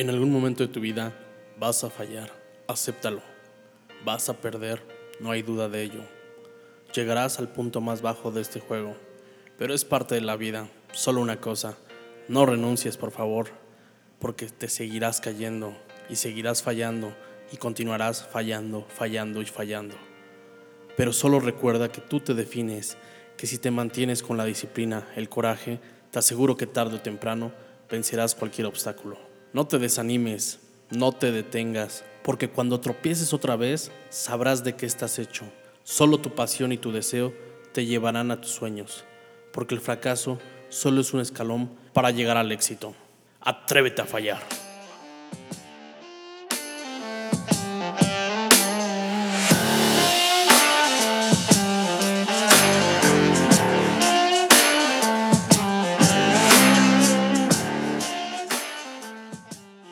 En algún momento de tu vida vas a fallar, acéptalo. Vas a perder, no hay duda de ello. Llegarás al punto más bajo de este juego, pero es parte de la vida. Solo una cosa, no renuncies por favor, porque te seguirás cayendo y seguirás fallando y continuarás fallando, fallando y fallando. Pero solo recuerda que tú te defines, que si te mantienes con la disciplina, el coraje, te aseguro que tarde o temprano vencerás cualquier obstáculo. No te desanimes, no te detengas, porque cuando tropieces otra vez, sabrás de qué estás hecho. Solo tu pasión y tu deseo te llevarán a tus sueños, porque el fracaso solo es un escalón para llegar al éxito. Atrévete a fallar.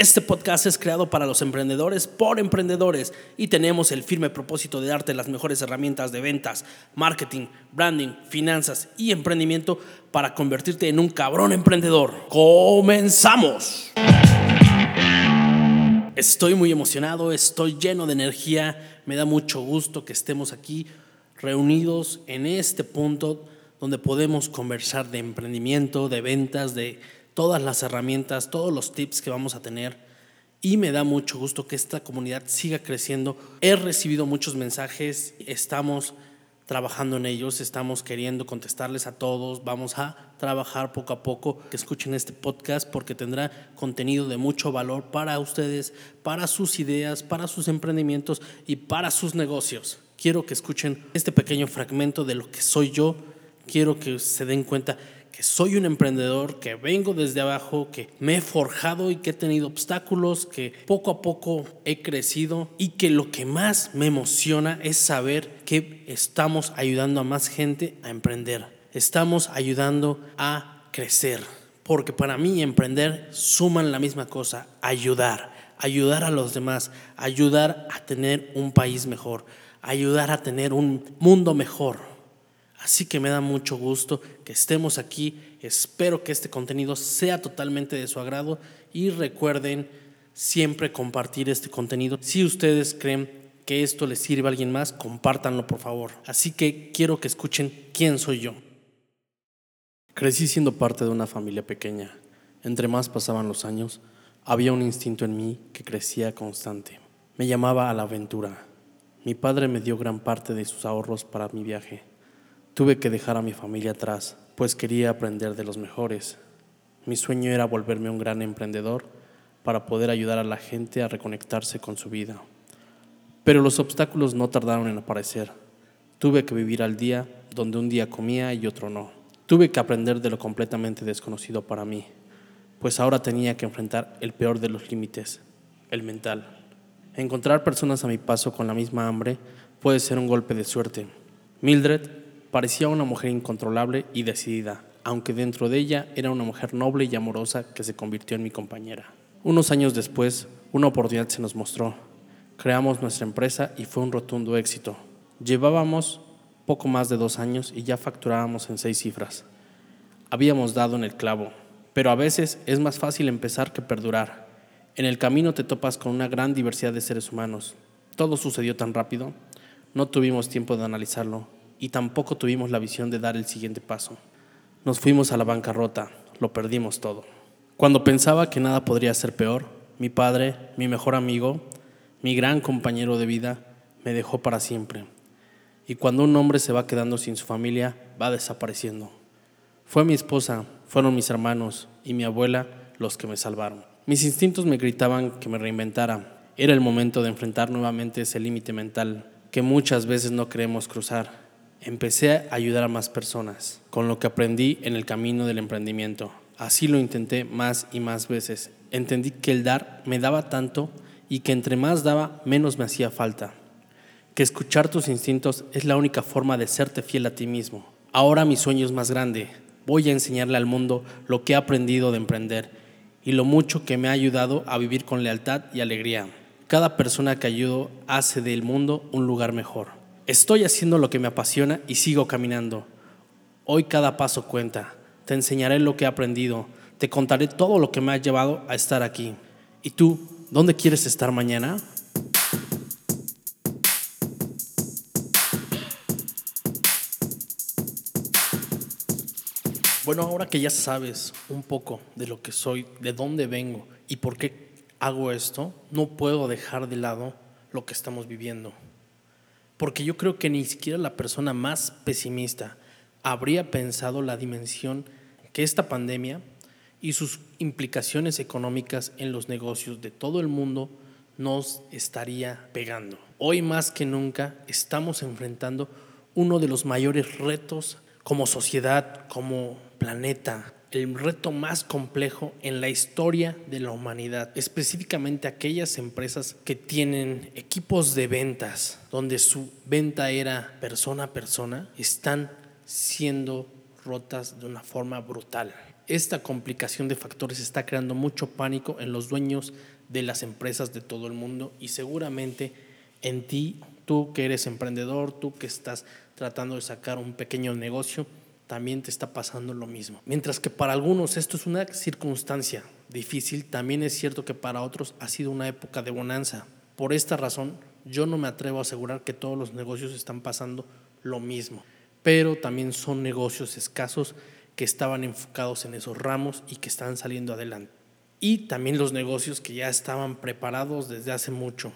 Este podcast es creado para los emprendedores por emprendedores y tenemos el firme propósito de darte las mejores herramientas de ventas, marketing, branding, finanzas y emprendimiento para convertirte en un cabrón emprendedor. ¡Comenzamos! Estoy muy emocionado, estoy lleno de energía, me da mucho gusto que estemos aquí reunidos en este punto donde podemos conversar de emprendimiento, de ventas, de todas las herramientas, todos los tips que vamos a tener y me da mucho gusto que esta comunidad siga creciendo. He recibido muchos mensajes, estamos trabajando en ellos, estamos queriendo contestarles a todos, vamos a trabajar poco a poco, que escuchen este podcast porque tendrá contenido de mucho valor para ustedes, para sus ideas, para sus emprendimientos y para sus negocios. Quiero que escuchen este pequeño fragmento de lo que soy yo, quiero que se den cuenta que soy un emprendedor, que vengo desde abajo, que me he forjado y que he tenido obstáculos, que poco a poco he crecido y que lo que más me emociona es saber que estamos ayudando a más gente a emprender. Estamos ayudando a crecer. Porque para mí emprender suman la misma cosa, ayudar, ayudar a los demás, ayudar a tener un país mejor, ayudar a tener un mundo mejor. Así que me da mucho gusto que estemos aquí. Espero que este contenido sea totalmente de su agrado y recuerden siempre compartir este contenido. Si ustedes creen que esto les sirve a alguien más, compártanlo por favor. Así que quiero que escuchen quién soy yo. Crecí siendo parte de una familia pequeña. Entre más pasaban los años, había un instinto en mí que crecía constante. Me llamaba a la aventura. Mi padre me dio gran parte de sus ahorros para mi viaje Tuve que dejar a mi familia atrás, pues quería aprender de los mejores. Mi sueño era volverme un gran emprendedor para poder ayudar a la gente a reconectarse con su vida. Pero los obstáculos no tardaron en aparecer. Tuve que vivir al día donde un día comía y otro no. Tuve que aprender de lo completamente desconocido para mí, pues ahora tenía que enfrentar el peor de los límites, el mental. Encontrar personas a mi paso con la misma hambre puede ser un golpe de suerte. Mildred Parecía una mujer incontrolable y decidida, aunque dentro de ella era una mujer noble y amorosa que se convirtió en mi compañera. Unos años después, una oportunidad se nos mostró. Creamos nuestra empresa y fue un rotundo éxito. Llevábamos poco más de dos años y ya facturábamos en seis cifras. Habíamos dado en el clavo, pero a veces es más fácil empezar que perdurar. En el camino te topas con una gran diversidad de seres humanos. Todo sucedió tan rápido, no tuvimos tiempo de analizarlo y tampoco tuvimos la visión de dar el siguiente paso. Nos fuimos a la bancarrota, lo perdimos todo. Cuando pensaba que nada podría ser peor, mi padre, mi mejor amigo, mi gran compañero de vida, me dejó para siempre. Y cuando un hombre se va quedando sin su familia, va desapareciendo. Fue mi esposa, fueron mis hermanos y mi abuela los que me salvaron. Mis instintos me gritaban que me reinventara. Era el momento de enfrentar nuevamente ese límite mental que muchas veces no queremos cruzar empecé a ayudar a más personas con lo que aprendí en el camino del emprendimiento. Así lo intenté más y más veces. Entendí que el dar me daba tanto y que entre más daba, menos me hacía falta. Que escuchar tus instintos es la única forma de serte fiel a ti mismo. Ahora mi sueño es más grande. Voy a enseñarle al mundo lo que he aprendido de emprender y lo mucho que me ha ayudado a vivir con lealtad y alegría. Cada persona que ayudo hace del mundo un lugar mejor. Estoy haciendo lo que me apasiona y sigo caminando. Hoy cada paso cuenta. Te enseñaré lo que he aprendido. Te contaré todo lo que me ha llevado a estar aquí. ¿Y tú, dónde quieres estar mañana? Bueno, ahora que ya sabes un poco de lo que soy, de dónde vengo y por qué hago esto, no puedo dejar de lado lo que estamos viviendo. Porque yo creo que ni siquiera la persona más pesimista habría pensado la dimensión que esta pandemia y sus implicaciones económicas en los negocios de todo el mundo nos estaría pegando. Hoy más que nunca estamos enfrentando uno de los mayores retos como sociedad, como planeta, el reto más complejo en la historia de la humanidad, específicamente aquellas empresas que tienen equipos de ventas, donde su venta era persona a persona, están siendo rotas de una forma brutal. Esta complicación de factores está creando mucho pánico en los dueños de las empresas de todo el mundo y seguramente en ti, tú que eres emprendedor, tú que estás tratando de sacar un pequeño negocio, también te está pasando lo mismo. Mientras que para algunos esto es una circunstancia difícil, también es cierto que para otros ha sido una época de bonanza. Por esta razón, yo no me atrevo a asegurar que todos los negocios están pasando lo mismo pero también son negocios escasos que estaban enfocados en esos ramos y que están saliendo adelante. Y también los negocios que ya estaban preparados desde hace mucho.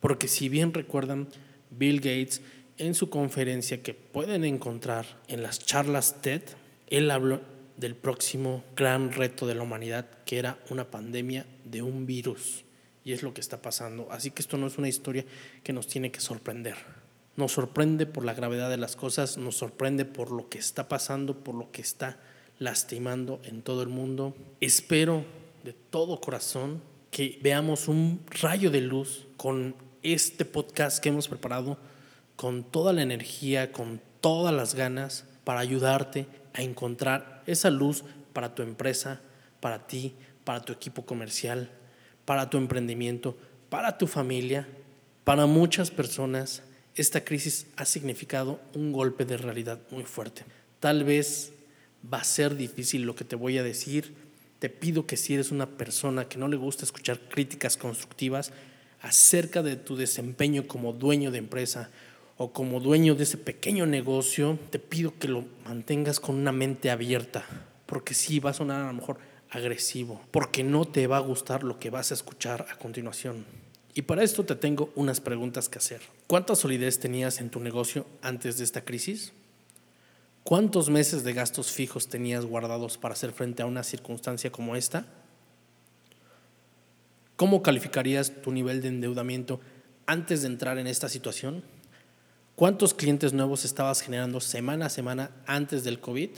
Porque si bien recuerdan, Bill Gates en su conferencia que pueden encontrar en las charlas TED, él habló del próximo gran reto de la humanidad, que era una pandemia de un virus. Y es lo que está pasando. Así que esto no es una historia que nos tiene que sorprender. Nos sorprende por la gravedad de las cosas, nos sorprende por lo que está pasando, por lo que está lastimando en todo el mundo. Espero de todo corazón que veamos un rayo de luz con este podcast que hemos preparado, con toda la energía, con todas las ganas para ayudarte a encontrar esa luz para tu empresa, para ti, para tu equipo comercial, para tu emprendimiento, para tu familia, para muchas personas esta crisis ha significado un golpe de realidad muy fuerte. Tal vez va a ser difícil lo que te voy a decir. Te pido que si eres una persona que no le gusta escuchar críticas constructivas acerca de tu desempeño como dueño de empresa o como dueño de ese pequeño negocio, te pido que lo mantengas con una mente abierta, porque sí va a sonar a lo mejor agresivo, porque no te va a gustar lo que vas a escuchar a continuación. Y para esto te tengo unas preguntas que hacer. ¿Cuánta solidez tenías en tu negocio antes de esta crisis? ¿Cuántos meses de gastos fijos tenías guardados para hacer frente a una circunstancia como esta? ¿Cómo calificarías tu nivel de endeudamiento antes de entrar en esta situación? ¿Cuántos clientes nuevos estabas generando semana a semana antes del COVID?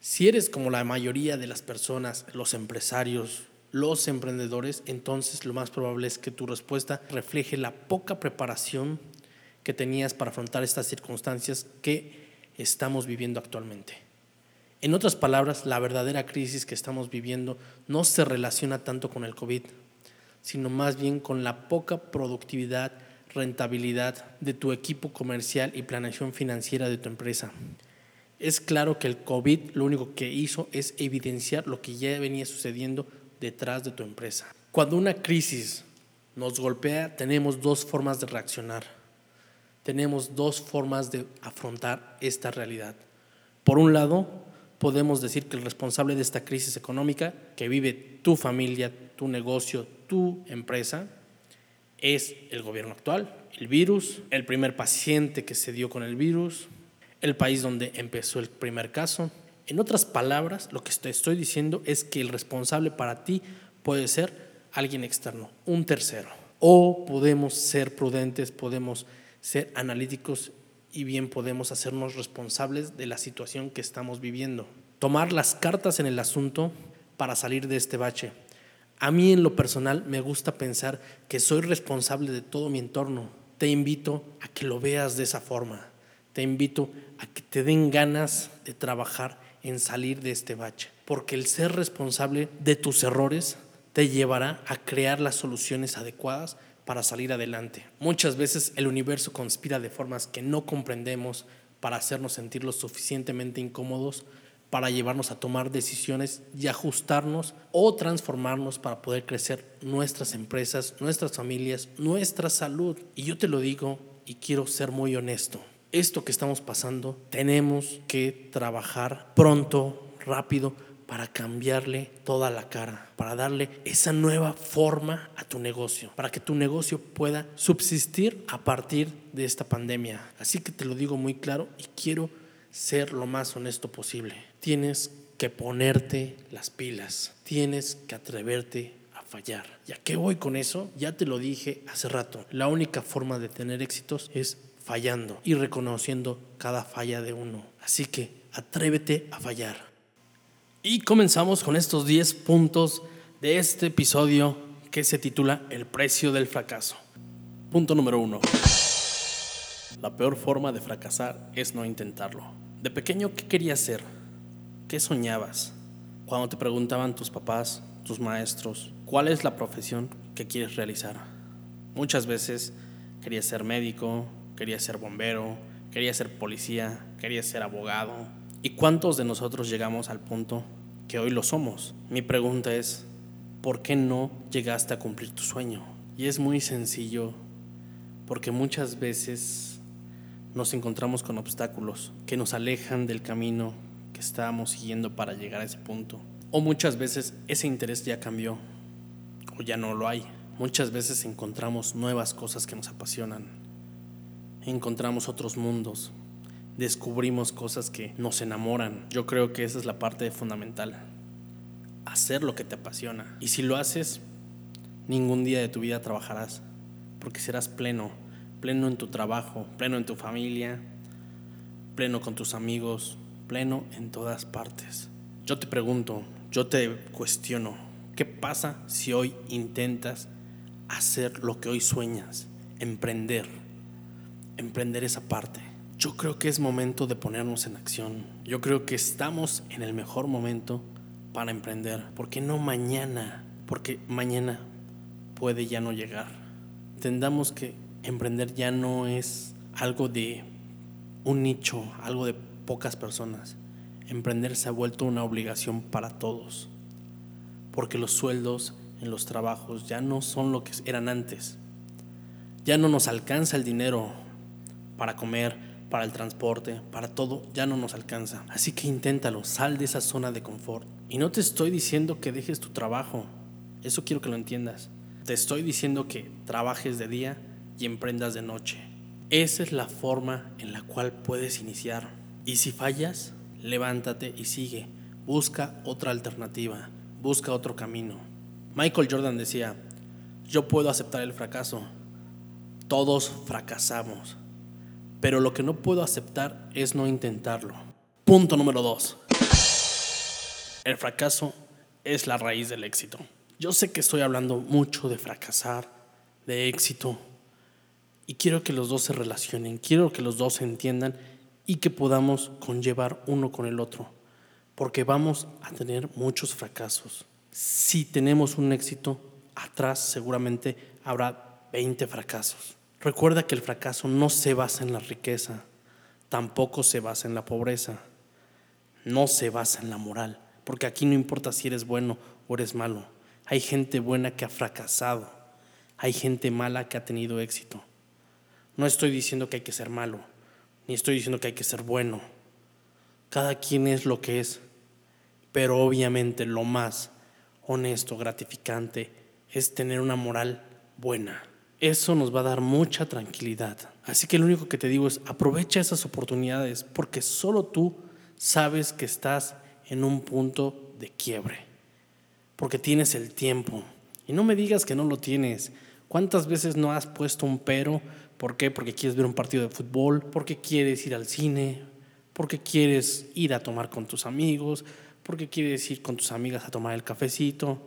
Si eres como la mayoría de las personas, los empresarios, los emprendedores, entonces lo más probable es que tu respuesta refleje la poca preparación que tenías para afrontar estas circunstancias que estamos viviendo actualmente. En otras palabras, la verdadera crisis que estamos viviendo no se relaciona tanto con el COVID, sino más bien con la poca productividad, rentabilidad de tu equipo comercial y planeación financiera de tu empresa. Es claro que el COVID lo único que hizo es evidenciar lo que ya venía sucediendo detrás de tu empresa. Cuando una crisis nos golpea, tenemos dos formas de reaccionar. Tenemos dos formas de afrontar esta realidad. Por un lado, podemos decir que el responsable de esta crisis económica que vive tu familia, tu negocio, tu empresa, es el gobierno actual, el virus, el primer paciente que se dio con el virus, el país donde empezó el primer caso, en otras palabras, lo que te estoy diciendo es que el responsable para ti puede ser alguien externo, un tercero. O podemos ser prudentes, podemos ser analíticos y bien podemos hacernos responsables de la situación que estamos viviendo. Tomar las cartas en el asunto para salir de este bache. A mí en lo personal me gusta pensar que soy responsable de todo mi entorno. Te invito a que lo veas de esa forma. Te invito a que te den ganas de trabajar en salir de este bache. Porque el ser responsable de tus errores te llevará a crear las soluciones adecuadas para salir adelante. Muchas veces el universo conspira de formas que no comprendemos para hacernos sentir lo suficientemente incómodos para llevarnos a tomar decisiones y ajustarnos o transformarnos para poder crecer nuestras empresas, nuestras familias, nuestra salud. Y yo te lo digo y quiero ser muy honesto. Esto que estamos pasando, tenemos que trabajar pronto, rápido, para cambiarle toda la cara, para darle esa nueva forma a tu negocio, para que tu negocio pueda subsistir a partir de esta pandemia. Así que te lo digo muy claro y quiero ser lo más honesto posible. Tienes que ponerte las pilas, tienes que atreverte a fallar. ¿Y a qué voy con eso? Ya te lo dije hace rato. La única forma de tener éxitos es fallando y reconociendo cada falla de uno. Así que atrévete a fallar. Y comenzamos con estos 10 puntos de este episodio que se titula El precio del fracaso. Punto número 1. La peor forma de fracasar es no intentarlo. De pequeño, ¿qué querías ser? ¿Qué soñabas? Cuando te preguntaban tus papás, tus maestros, ¿cuál es la profesión que quieres realizar? Muchas veces querías ser médico, querías ser bombero, querías ser policía, querías ser abogado, ¿Y cuántos de nosotros llegamos al punto que hoy lo somos? Mi pregunta es, ¿por qué no llegaste a cumplir tu sueño? Y es muy sencillo, porque muchas veces nos encontramos con obstáculos que nos alejan del camino que estábamos siguiendo para llegar a ese punto. O muchas veces ese interés ya cambió o ya no lo hay. Muchas veces encontramos nuevas cosas que nos apasionan. Encontramos otros mundos, descubrimos cosas que nos enamoran. Yo creo que esa es la parte fundamental. Hacer lo que te apasiona. Y si lo haces, ningún día de tu vida trabajarás, porque serás pleno, pleno en tu trabajo, pleno en tu familia, pleno con tus amigos, pleno en todas partes. Yo te pregunto, yo te cuestiono, ¿qué pasa si hoy intentas hacer lo que hoy sueñas? Emprender, emprender esa parte yo creo que es momento de ponernos en acción. Yo creo que estamos en el mejor momento para emprender. ¿Por qué no mañana? Porque mañana puede ya no llegar. Entendamos que emprender ya no es algo de un nicho, algo de pocas personas. Emprender se ha vuelto una obligación para todos. Porque los sueldos en los trabajos ya no son lo que eran antes. Ya no nos alcanza el dinero para comer, para el transporte, para todo, ya no nos alcanza. Así que inténtalo, sal de esa zona de confort. Y no te estoy diciendo que dejes tu trabajo, eso quiero que lo entiendas. Te estoy diciendo que trabajes de día y emprendas de noche. Esa es la forma en la cual puedes iniciar. Y si fallas, levántate y sigue. Busca otra alternativa, busca otro camino. Michael Jordan decía, yo puedo aceptar el fracaso. Todos fracasamos pero lo que no puedo aceptar es no intentarlo. Punto número dos. El fracaso es la raíz del éxito. Yo sé que estoy hablando mucho de fracasar, de éxito, y quiero que los dos se relacionen, quiero que los dos se entiendan y que podamos conllevar uno con el otro, porque vamos a tener muchos fracasos. Si tenemos un éxito, atrás seguramente habrá 20 fracasos. Recuerda que el fracaso no se basa en la riqueza, tampoco se basa en la pobreza, no se basa en la moral, porque aquí no importa si eres bueno o eres malo. Hay gente buena que ha fracasado, hay gente mala que ha tenido éxito. No estoy diciendo que hay que ser malo, ni estoy diciendo que hay que ser bueno. Cada quien es lo que es, pero obviamente lo más honesto, gratificante, es tener una moral buena eso nos va a dar mucha tranquilidad. Así que lo único que te digo es aprovecha esas oportunidades porque solo tú sabes que estás en un punto de quiebre, porque tienes el tiempo. Y no me digas que no lo tienes. ¿Cuántas veces no has puesto un pero? ¿Por qué? Porque quieres ver un partido de fútbol, porque quieres ir al cine, porque quieres ir a tomar con tus amigos, porque quieres ir con tus amigas a tomar el cafecito.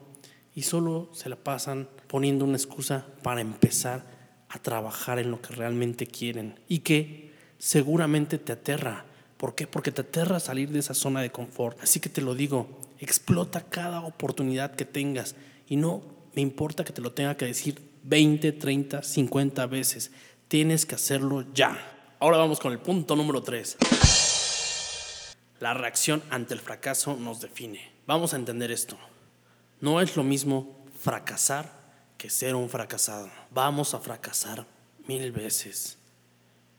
y solo se la pasan poniendo una excusa para empezar a trabajar en lo que realmente quieren y que seguramente te aterra. ¿Por qué? Porque te aterra salir de esa zona de confort. Así que te lo digo, explota cada oportunidad que tengas y no me importa que te lo tenga que decir 20, 30, 50 veces. Tienes que hacerlo ya. Ahora vamos con el punto número 3. La reacción ante el fracaso nos define. Vamos a entender esto. No es lo mismo fracasar que ser un fracasado. Vamos a fracasar mil veces.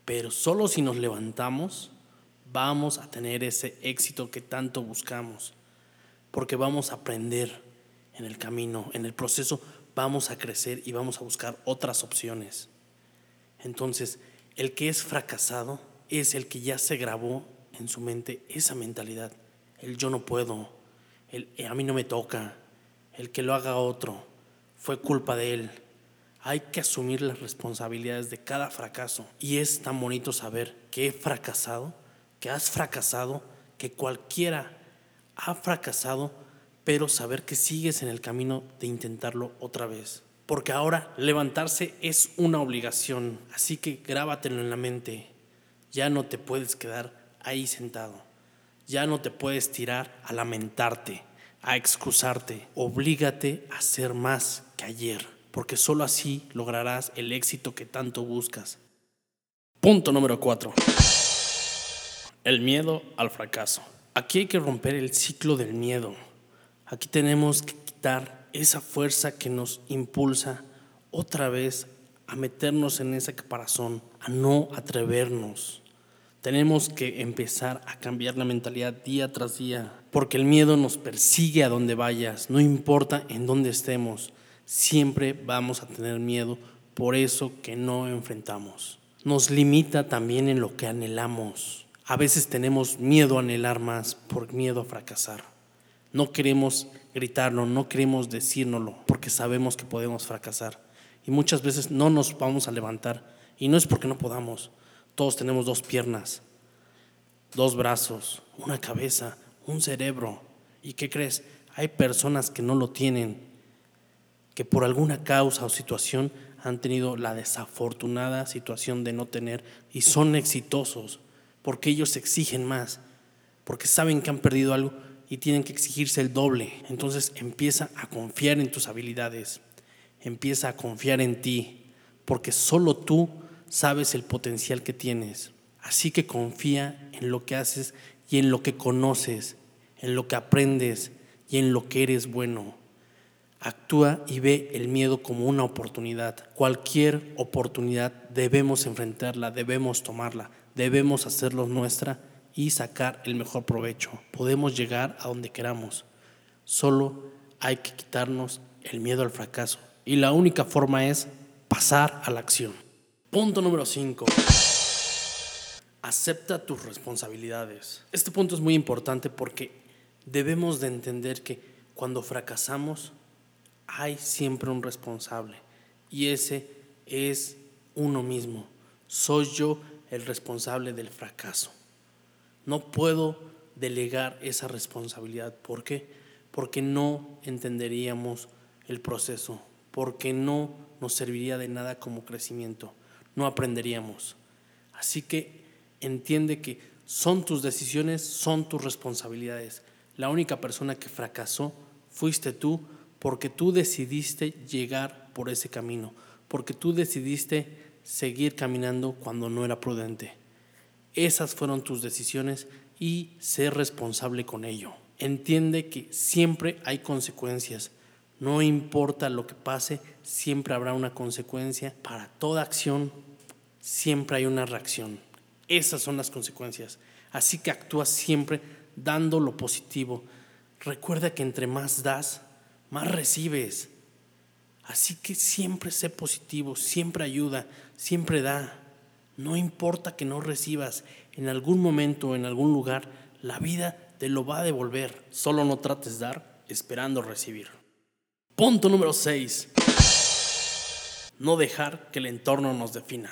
Pero solo si nos levantamos, vamos a tener ese éxito que tanto buscamos. Porque vamos a aprender en el camino, en el proceso, vamos a crecer y vamos a buscar otras opciones. Entonces, el que es fracasado es el que ya se grabó en su mente esa mentalidad. El yo no puedo, el a mí no me toca, el que lo haga otro, fue culpa de él. Hay que asumir las responsabilidades de cada fracaso. Y es tan bonito saber que he fracasado, que has fracasado, que cualquiera ha fracasado, pero saber que sigues en el camino de intentarlo otra vez porque ahora levantarse es una obligación, así que grábatelo en la mente. Ya no te puedes quedar ahí sentado, ya no te puedes tirar a lamentarte, a excusarte, oblígate a ser más que ayer, porque solo así lograrás el éxito que tanto buscas. Punto número 4. El miedo al fracaso. Aquí hay que romper el ciclo del miedo. Aquí tenemos que quitar esa fuerza que nos impulsa otra vez a meternos en ese caparazón, a no atrevernos. Tenemos que empezar a cambiar la mentalidad día tras día, porque el miedo nos persigue a donde vayas, no importa en dónde estemos, siempre vamos a tener miedo por eso que no enfrentamos. Nos limita también en lo que anhelamos. A veces tenemos miedo a anhelar más por miedo a fracasar. No queremos gritarlo, no queremos decírnoslo, porque sabemos que podemos fracasar. Y muchas veces no nos vamos a levantar. Y no es porque no podamos. Todos tenemos dos piernas, dos brazos, una cabeza, un cerebro. ¿Y qué crees? Hay personas que no lo tienen, que por alguna causa o situación han tenido la desafortunada situación de no tener y son exitosos porque ellos exigen más, porque saben que han perdido algo y tienen que exigirse el doble. Entonces empieza a confiar en tus habilidades, empieza a confiar en ti, porque solo tú sabes el potencial que tienes. Así que confía en lo que haces y en lo que conoces, en lo que aprendes y en lo que eres bueno. Actúa y ve el miedo como una oportunidad. Cualquier oportunidad debemos enfrentarla, debemos tomarla, debemos hacerlo nuestra y sacar el mejor provecho. Podemos llegar a donde queramos. Solo hay que quitarnos el miedo al fracaso. Y la única forma es pasar a la acción. Punto número 5. Acepta tus responsabilidades. Este punto es muy importante porque debemos de entender que cuando fracasamos hay siempre un responsable y ese es uno mismo. Soy yo el responsable del fracaso. No puedo delegar esa responsabilidad. ¿Por qué? Porque no entenderíamos el proceso, porque no nos serviría de nada como crecimiento, no aprenderíamos. Así que entiende que son tus decisiones, son tus responsabilidades. La única persona que fracasó fuiste tú porque tú decidiste llegar por ese camino, porque tú decidiste seguir caminando cuando no era prudente. Esas fueron tus decisiones y sé responsable con ello. Entiende que siempre hay consecuencias. No importa lo que pase, siempre habrá una consecuencia. Para toda acción, siempre hay una reacción. Esas son las consecuencias. Así que actúa siempre dando lo positivo. Recuerda que entre más das, más recibes. Así que siempre sé positivo, siempre ayuda, siempre da. No importa que no recibas, en algún momento, en algún lugar, la vida te lo va a devolver. Solo no trates dar esperando recibir. Punto número 6. No dejar que el entorno nos defina.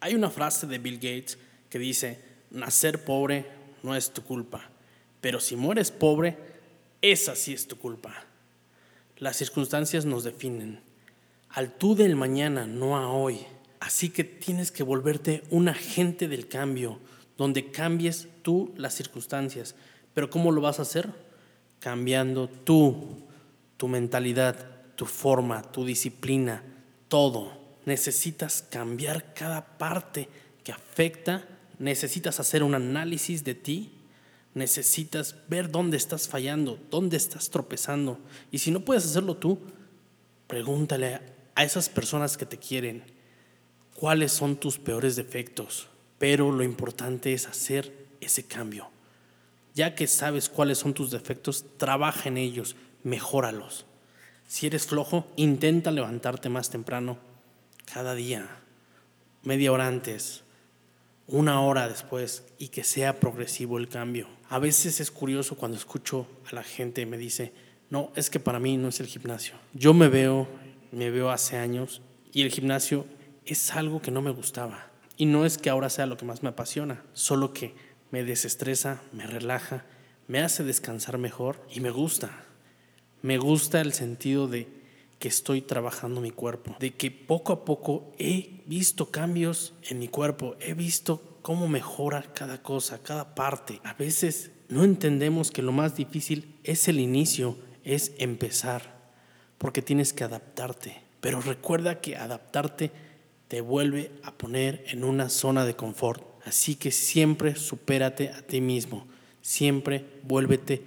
Hay una frase de Bill Gates que dice, nacer pobre no es tu culpa, pero si mueres pobre, esa sí es tu culpa. Las circunstancias nos definen. Al tú del mañana, no a hoy. Así que tienes que volverte un agente del cambio, donde cambies tú las circunstancias. Pero ¿cómo lo vas a hacer? Cambiando tú, tu mentalidad, tu forma, tu disciplina, todo. Necesitas cambiar cada parte que afecta, necesitas hacer un análisis de ti, necesitas ver dónde estás fallando, dónde estás tropezando. Y si no puedes hacerlo tú, pregúntale a esas personas que te quieren cuáles son tus peores defectos. Pero lo importante es hacer ese cambio. Ya que sabes cuáles son tus defectos, trabaja en ellos, mejóralos. Si eres flojo, intenta levantarte más temprano cada día, media hora antes, una hora después y que sea progresivo el cambio. A veces es curioso cuando escucho a la gente me dice, no, es que para mí no es el gimnasio. Yo me veo, me veo hace años y el gimnasio es algo que no me gustaba. Y no es que ahora sea lo que más me apasiona, solo que me desestresa, me relaja, me hace descansar mejor y me gusta. Me gusta el sentido de que estoy trabajando mi cuerpo, de que poco a poco he visto cambios en mi cuerpo, he visto cómo mejora cada cosa, cada parte. A veces no entendemos que lo más difícil es el inicio, es empezar, porque tienes que adaptarte. Pero recuerda que adaptarte te vuelve a poner en una zona de confort. Así que siempre supérate a ti mismo, siempre vuélvete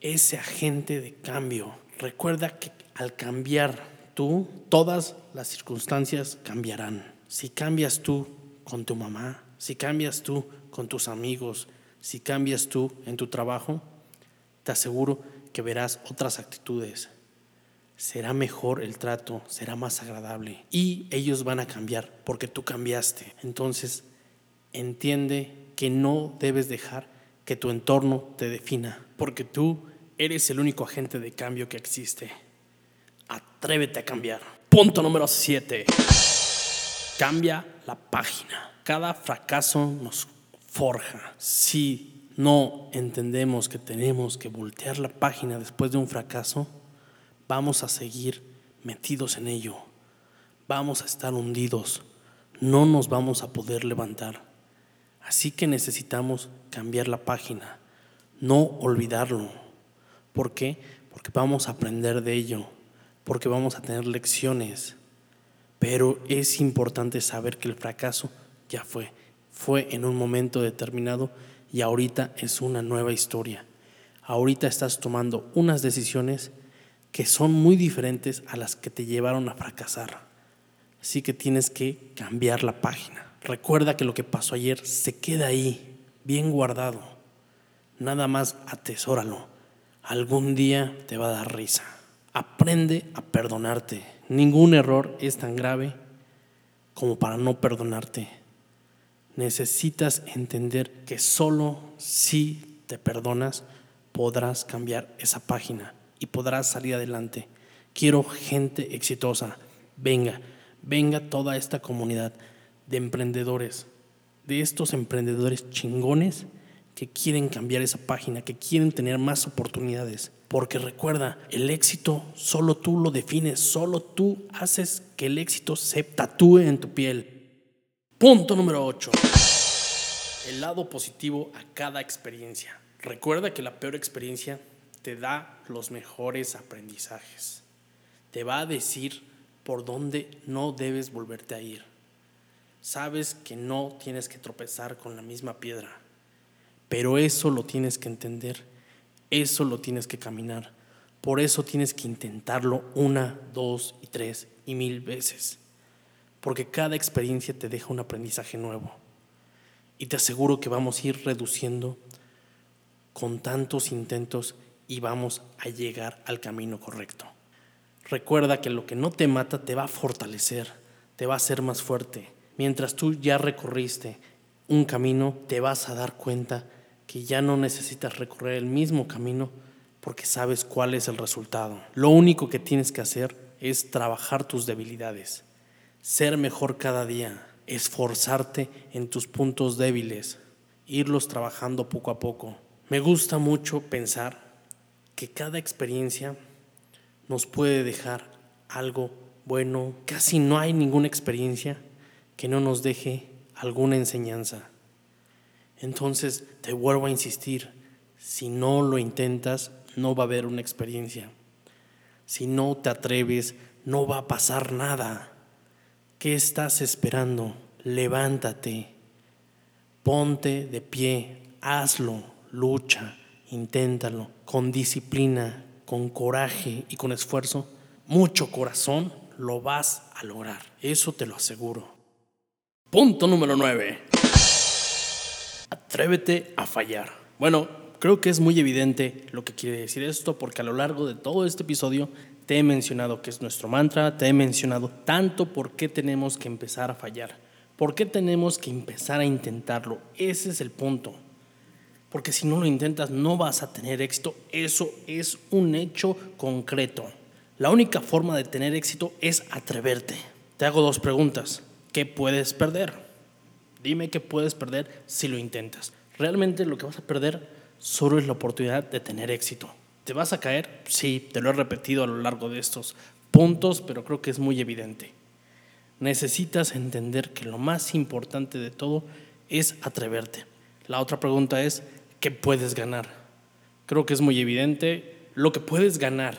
ese agente de cambio. Recuerda que al cambiar tú, todas las circunstancias cambiarán. Si cambias tú con tu mamá, si cambias tú con tus amigos, si cambias tú en tu trabajo, te aseguro que verás otras actitudes. Será mejor el trato, será más agradable y ellos van a cambiar porque tú cambiaste. Entonces, entiende que no debes dejar que tu entorno te defina, porque tú Eres el único agente de cambio que existe. Atrévete a cambiar. Punto número 7. Cambia la página. Cada fracaso nos forja. Si no entendemos que tenemos que voltear la página después de un fracaso, vamos a seguir metidos en ello. Vamos a estar hundidos. No nos vamos a poder levantar. Así que necesitamos cambiar la página, no olvidarlo ¿Por qué? Porque vamos a aprender de ello, porque vamos a tener lecciones. Pero es importante saber que el fracaso ya fue, fue en un momento determinado y ahorita es una nueva historia. Ahorita estás tomando unas decisiones que son muy diferentes a las que te llevaron a fracasar. Así que tienes que cambiar la página. Recuerda que lo que pasó ayer se queda ahí, bien guardado. Nada más atesóralo algún día te va a dar risa. Aprende a perdonarte. Ningún error es tan grave como para no perdonarte. Necesitas entender que solo si te perdonas podrás cambiar esa página y podrás salir adelante. Quiero gente exitosa. Venga, venga toda esta comunidad de emprendedores, de estos emprendedores chingones que quieren cambiar esa página, que quieren tener más oportunidades. Porque recuerda, el éxito solo tú lo defines, solo tú haces que el éxito se tatúe en tu piel. Punto número 8. El lado positivo a cada experiencia. Recuerda que la peor experiencia te da los mejores aprendizajes. Te va a decir por dónde no debes volverte a ir. Sabes que no tienes que tropezar con la misma piedra pero eso lo tienes que entender, eso lo tienes que caminar. Por eso tienes que intentarlo una, dos y tres y mil veces. Porque cada experiencia te deja un aprendizaje nuevo. Y te aseguro que vamos a ir reduciendo con tantos intentos y vamos a llegar al camino correcto. Recuerda que lo que no te mata te va a fortalecer, te va a hacer más fuerte. Mientras tú ya recorriste un camino, te vas a dar cuenta que ya no necesitas recorrer el mismo camino porque sabes cuál es el resultado. Lo único que tienes que hacer es trabajar tus debilidades, ser mejor cada día, esforzarte en tus puntos débiles, irlos trabajando poco a poco. Me gusta mucho pensar que cada experiencia nos puede dejar algo bueno. Casi no hay ninguna experiencia que no nos deje alguna enseñanza. Entonces, te vuelvo a insistir, si no lo intentas, no va a haber una experiencia. Si no te atreves, no va a pasar nada. ¿Qué estás esperando? Levántate, ponte de pie, hazlo, lucha, inténtalo, con disciplina, con coraje y con esfuerzo, mucho corazón, lo vas a lograr. Eso te lo aseguro. Punto número 9. Atrévete a fallar. Bueno, creo que es muy evidente lo que quiere decir esto porque a lo largo de todo este episodio te he mencionado que es nuestro mantra, te he mencionado tanto por qué tenemos que empezar a fallar, por qué tenemos que empezar a intentarlo. Ese es el punto. Porque si no lo intentas no vas a tener éxito. Eso es un hecho concreto. La única forma de tener éxito es atreverte. Te hago dos preguntas. ¿Qué puedes perder? Dime qué puedes perder si lo intentas. Realmente lo que vas a perder solo es la oportunidad de tener éxito. ¿Te vas a caer? Sí, te lo he repetido a lo largo de estos puntos, pero creo que es muy evidente. Necesitas entender que lo más importante de todo es atreverte. La otra pregunta es, ¿qué puedes ganar? Creo que es muy evidente. Lo que puedes ganar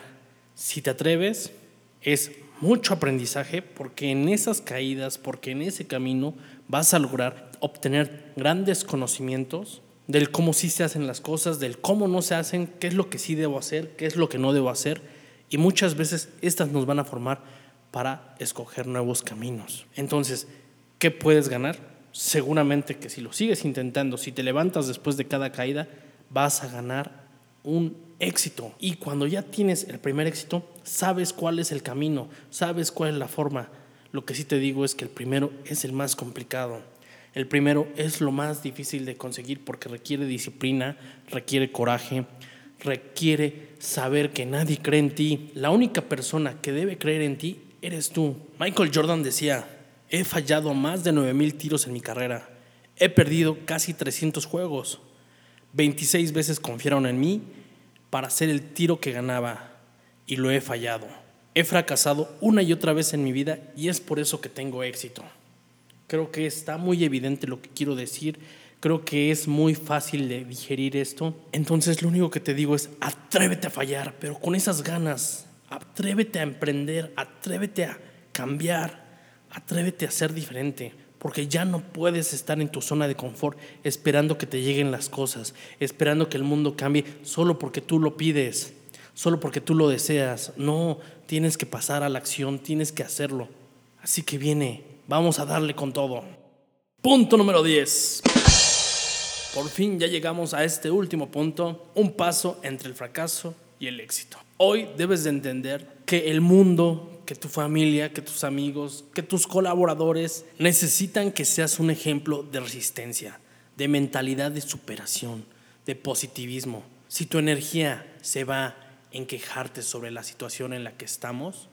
si te atreves es mucho aprendizaje porque en esas caídas, porque en ese camino vas a lograr obtener grandes conocimientos del cómo sí se hacen las cosas, del cómo no se hacen, qué es lo que sí debo hacer, qué es lo que no debo hacer. Y muchas veces estas nos van a formar para escoger nuevos caminos. Entonces, ¿qué puedes ganar? Seguramente que si lo sigues intentando, si te levantas después de cada caída, vas a ganar un éxito. Y cuando ya tienes el primer éxito, sabes cuál es el camino, sabes cuál es la forma. Lo que sí te digo es que el primero es el más complicado. El primero es lo más difícil de conseguir porque requiere disciplina, requiere coraje, requiere saber que nadie cree en ti. La única persona que debe creer en ti eres tú. Michael Jordan decía, he fallado más de 9000 tiros en mi carrera. He perdido casi 300 juegos. 26 veces confiaron en mí para hacer el tiro que ganaba y lo he fallado. He fracasado una y otra vez en mi vida y es por eso que tengo éxito. Creo que está muy evidente lo que quiero decir. Creo que es muy fácil de digerir esto. Entonces lo único que te digo es atrévete a fallar, pero con esas ganas. Atrévete a emprender, atrévete a cambiar, atrévete a ser diferente porque ya no puedes estar en tu zona de confort esperando que te lleguen las cosas, esperando que el mundo cambie solo porque tú lo pides, solo porque tú lo deseas. No, tienes que pasar a la acción, tienes que hacerlo. Así que viene, vamos a darle con todo. Punto número 10. Por fin ya llegamos a este último punto, un paso entre el fracaso y el éxito. Hoy debes de entender que el mundo que tu familia, que tus amigos, que tus colaboradores necesitan que seas un ejemplo de resistencia, de mentalidad de superación, de positivismo. Si tu energía se va en quejarte sobre la situación en la que estamos,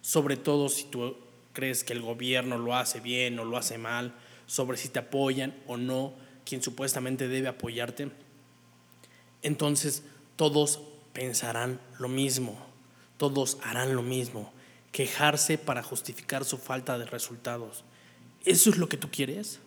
sobre todo si tú crees que el gobierno lo hace bien o lo hace mal, sobre si te apoyan o no, quien supuestamente debe apoyarte, entonces todos pensarán lo mismo, todos harán lo mismo quejarse para justificar su falta de resultados. ¿Eso es lo que tú quieres?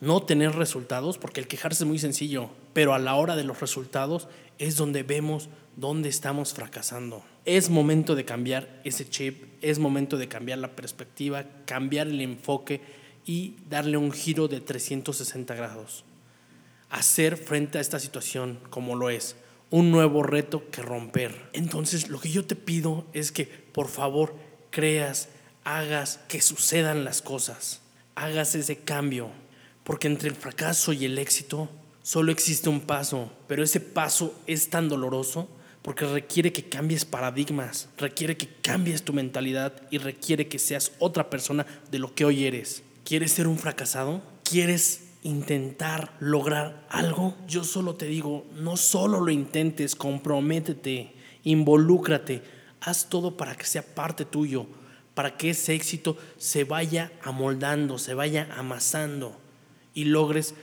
No tener resultados, porque el quejarse es muy sencillo, pero a la hora de los resultados es donde vemos dónde estamos fracasando. Es momento de cambiar ese chip, es momento de cambiar la perspectiva, cambiar el enfoque y darle un giro de 360 grados. Hacer frente a esta situación como lo es, un nuevo reto que romper. Entonces lo que yo te pido es que por favor creas, hagas que sucedan las cosas, hagas ese cambio, porque entre el fracaso y el éxito solo existe un paso, pero ese paso es tan doloroso porque requiere que cambies paradigmas, requiere que cambies tu mentalidad y requiere que seas otra persona de lo que hoy eres. ¿Quieres ser un fracasado? ¿Quieres intentar lograr algo? Yo solo te digo, no solo lo intentes, comprométete, involúcrate, haz todo para que sea parte tuyo, para que ese éxito se vaya amoldando, se vaya amasando y logres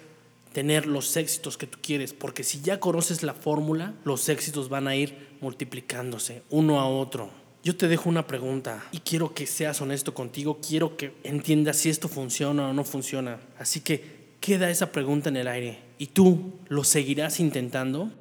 tener los éxitos que tú quieres, porque si ya conoces la fórmula, los éxitos van a ir multiplicándose uno a otro. yo te dejo una pregunta y quiero que seas honesto contigo, quiero que entiendas si esto funciona o no funciona. Así que queda esa pregunta en el aire. ¿Y tú lo seguirás intentando?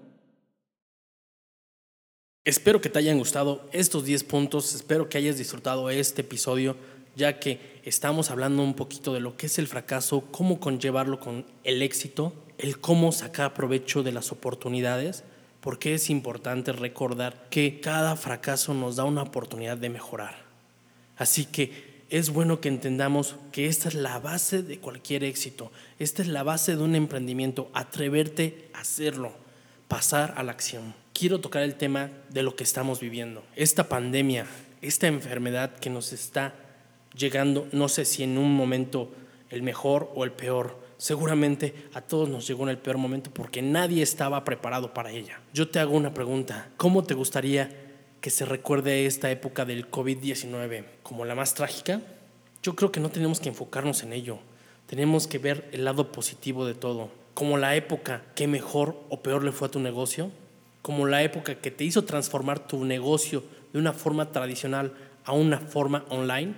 Espero que te hayan gustado estos 10 puntos, espero que hayas disfrutado este episodio, ya que estamos hablando un poquito de lo que es el fracaso, cómo conllevarlo con el éxito, el cómo sacar provecho de las oportunidades, porque es importante recordar que cada fracaso nos da una oportunidad de mejorar. Así que es bueno que entendamos que esta es la base de cualquier éxito, esta es la base de un emprendimiento, atreverte a hacerlo, pasar a la acción quiero tocar el tema de lo que estamos viviendo. Esta pandemia, esta enfermedad que nos está llegando, no sé si en un momento el mejor o el peor, seguramente a todos nos llegó en el peor momento porque nadie estaba preparado para ella. Yo te hago una pregunta, ¿cómo te gustaría que se recuerde esta época del COVID-19 como la más trágica? Yo creo que no tenemos que enfocarnos en ello, tenemos que ver el lado positivo de todo, como la época que mejor o peor le fue a tu negocio, como la época que te hizo transformar tu negocio de una forma tradicional a una forma online,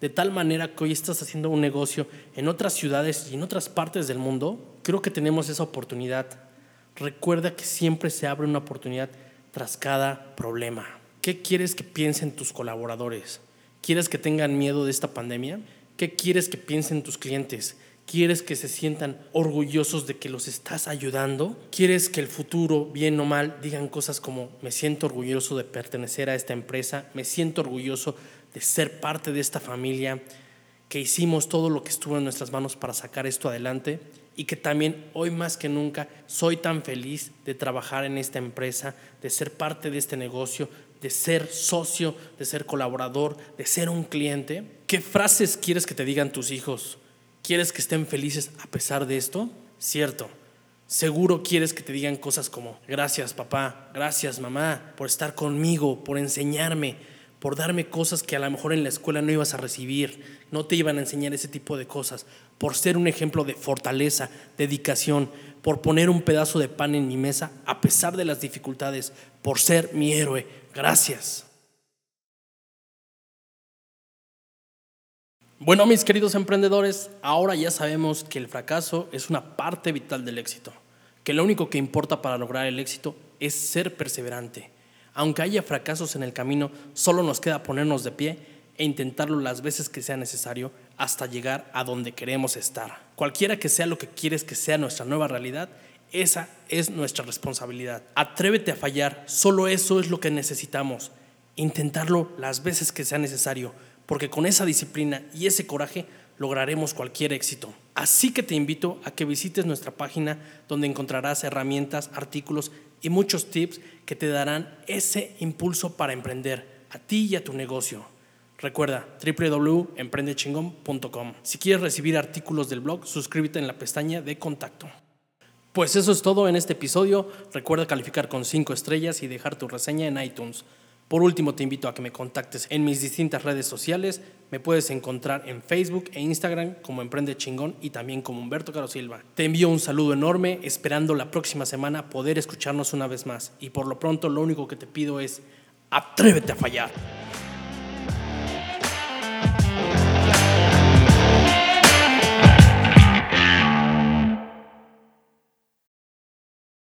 de tal manera que hoy estás haciendo un negocio en otras ciudades y en otras partes del mundo, creo que tenemos esa oportunidad. Recuerda que siempre se abre una oportunidad tras cada problema. ¿Qué quieres que piensen tus colaboradores? ¿Quieres que tengan miedo de esta pandemia? ¿Qué quieres que piensen tus clientes? ¿Quieres que se sientan orgullosos de que los estás ayudando? ¿Quieres que el futuro, bien o mal, digan cosas como me siento orgulloso de pertenecer a esta empresa, me siento orgulloso de ser parte de esta familia, que hicimos todo lo que estuvo en nuestras manos para sacar esto adelante y que también hoy más que nunca soy tan feliz de trabajar en esta empresa, de ser parte de este negocio, de ser socio, de ser colaborador, de ser un cliente? ¿Qué frases quieres que te digan tus hijos? ¿Quieres que estén felices a pesar de esto? Cierto. Seguro quieres que te digan cosas como, gracias papá, gracias mamá, por estar conmigo, por enseñarme, por darme cosas que a lo mejor en la escuela no ibas a recibir, no te iban a enseñar ese tipo de cosas, por ser un ejemplo de fortaleza, dedicación, por poner un pedazo de pan en mi mesa a pesar de las dificultades, por ser mi héroe. Gracias. Bueno, mis queridos emprendedores, ahora ya sabemos que el fracaso es una parte vital del éxito, que lo único que importa para lograr el éxito es ser perseverante. Aunque haya fracasos en el camino, solo nos queda ponernos de pie e intentarlo las veces que sea necesario hasta llegar a donde queremos estar. Cualquiera que sea lo que quieres que sea nuestra nueva realidad, esa es nuestra responsabilidad. Atrévete a fallar, solo eso es lo que necesitamos. Intentarlo las veces que sea necesario porque con esa disciplina y ese coraje lograremos cualquier éxito. Así que te invito a que visites nuestra página donde encontrarás herramientas, artículos y muchos tips que te darán ese impulso para emprender a ti y a tu negocio. Recuerda www.emprendechingón.com. Si quieres recibir artículos del blog, suscríbete en la pestaña de contacto. Pues eso es todo en este episodio. Recuerda calificar con 5 estrellas y dejar tu reseña en iTunes. Por último, te invito a que me contactes en mis distintas redes sociales. Me puedes encontrar en Facebook e Instagram como Emprende Chingón y también como Humberto Caro Silva. Te envío un saludo enorme, esperando la próxima semana poder escucharnos una vez más. Y por lo pronto, lo único que te pido es, atrévete a fallar.